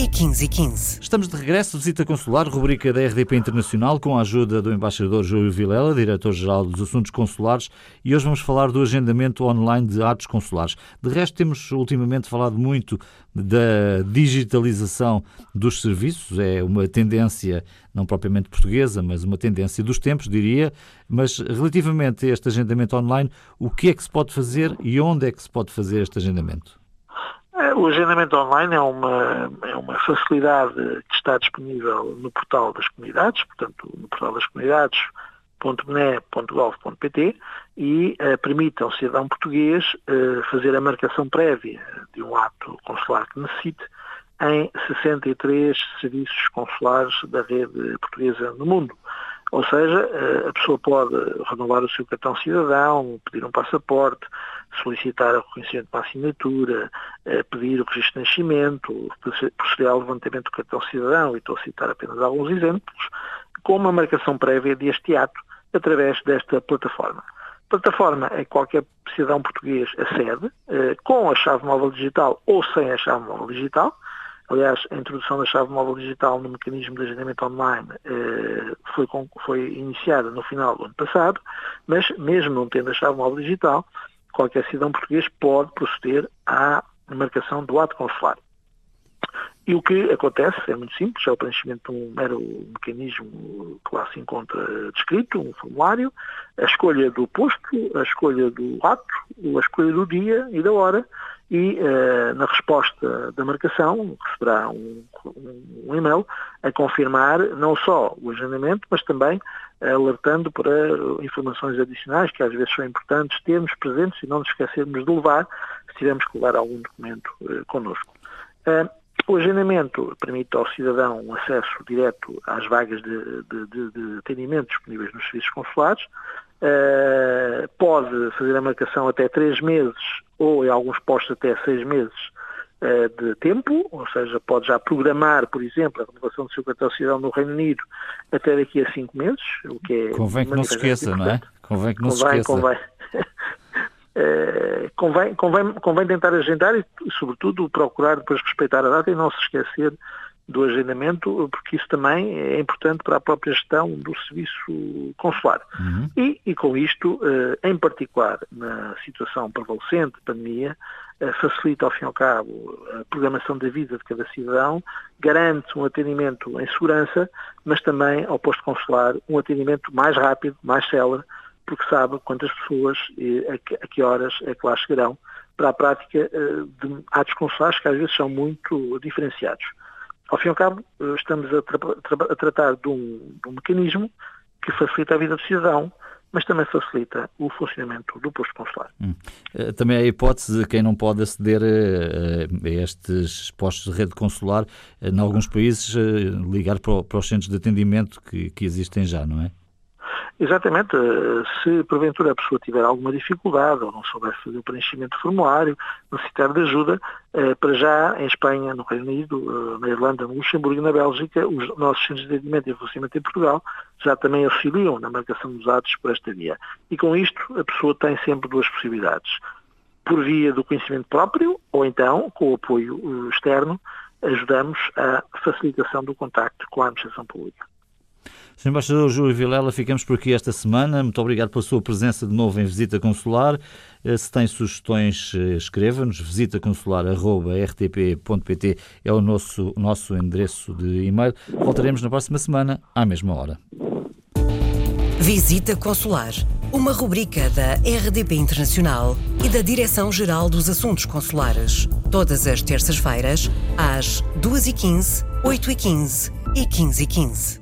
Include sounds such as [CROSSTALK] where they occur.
e 15 e 15. Estamos de regresso, visita consular, rubrica da RDP Internacional, com a ajuda do embaixador Júlio Vilela, diretor-geral dos Assuntos Consulares, e hoje vamos falar do agendamento online de atos consulares. De resto, temos ultimamente falado muito da digitalização dos serviços, é uma tendência não propriamente portuguesa, mas uma tendência dos tempos, diria. Mas relativamente a este agendamento online, o que é que se pode fazer e onde é que se pode fazer este agendamento? É, o agendamento online é uma, é uma facilidade que está disponível no portal das comunidades, portanto, no portal das comunidades .bne.gov.pt e uh, permite ao cidadão português uh, fazer a marcação prévia de um ato consular que necessite em 63 serviços consulares da rede portuguesa no mundo. Ou seja, uh, a pessoa pode renovar o seu cartão cidadão, pedir um passaporte, solicitar o reconhecimento para assinatura, eh, pedir o registro de nascimento, proceder ao levantamento do cartão cidadão, e estou a citar apenas alguns exemplos, com uma marcação prévia deste ato através desta plataforma. Plataforma em que qualquer cidadão português acede, eh, com a chave móvel digital ou sem a chave móvel digital. Aliás, a introdução da chave móvel digital no mecanismo de agendamento online eh, foi, foi iniciada no final do ano passado, mas mesmo não tendo a chave móvel digital, qualquer cidadão português pode proceder à marcação do ato consular. E o que acontece é muito simples, é o preenchimento de um mero mecanismo que lá se encontra descrito, um formulário, a escolha do posto, a escolha do ato, a escolha do dia e da hora, e uh, na resposta da marcação receberá um, um, e-mail a confirmar não só o agendamento, mas também alertando para informações adicionais que às vezes são importantes termos presentes e não nos esquecermos de levar se tivermos que levar algum documento uh, connosco. Uh, o agendamento permite ao cidadão um acesso direto às vagas de, de, de, de atendimento disponíveis nos serviços consulares, uh, pode fazer a marcação até três meses ou em alguns postos até seis meses de tempo, ou seja, pode já programar, por exemplo, a renovação do seu cartão cidadão no Reino Unido até daqui a cinco meses, o que é... Convém que não se esqueça, não é? Convém que não convém, se esqueça. Convém. Uh, [LAUGHS] convém, convém, convém tentar agendar e, sobretudo, procurar depois respeitar a data e não se esquecer do agendamento, porque isso também é importante para a própria gestão do serviço consular. Uhum. E, e, com isto, uh, em particular na situação prevalecente de pandemia, uh, facilita, ao fim e ao cabo, a programação da vida de cada cidadão, garante um atendimento em segurança, mas também, ao posto consular, um atendimento mais rápido, mais célere, porque sabe quantas pessoas e a que, horas é que lá chegarão para a prática uh, de atos consulares que às vezes são muito diferenciados. Ao fim e ao cabo, uh, estamos a, tra tra a tratar de um, de um, mecanismo que facilita a vida do cidadão, mas também facilita o funcionamento do posto consular. Hum. Eh, também há a hipótese de quem não pode aceder a, estes postos de rede consular, em alguns países, ligar para, para os centros de atendimento que, que existem já, não é? Exatamente, eh, se porventura a pessoa tiver alguma dificuldade ou não souber fazer o preenchimento do formulário, necessitar de ajuda, eh, para já em Espanha, no Reino Unido, eh, na Irlanda, no Luxemburgo e na Bélgica, os nossos centros de atendimento e funcionamento em Portugal já também auxiliam na marcação dos atos por esta via. E com isto a pessoa tem sempre duas possibilidades. Por via do conhecimento próprio ou então, com o apoio externo, ajudamos a facilitação do contacto com a administração pública. Sr. Embaixador Júlio Vilela, ficamos por aqui esta semana. Muito obrigado pela sua presença de novo em Visita Consular. Eh, se tem sugestões, eh, escreva-nos. visitaconsular.rtp.pt é o nosso, nosso endereço de e-mail. Voltaremos na próxima semana, à mesma hora. Visita Consular, uma rubrica da RDP Internacional e da Direção-Geral dos Assuntos Consulares. Todas as terças-feiras, às 2h15, 8h15 e 15h15.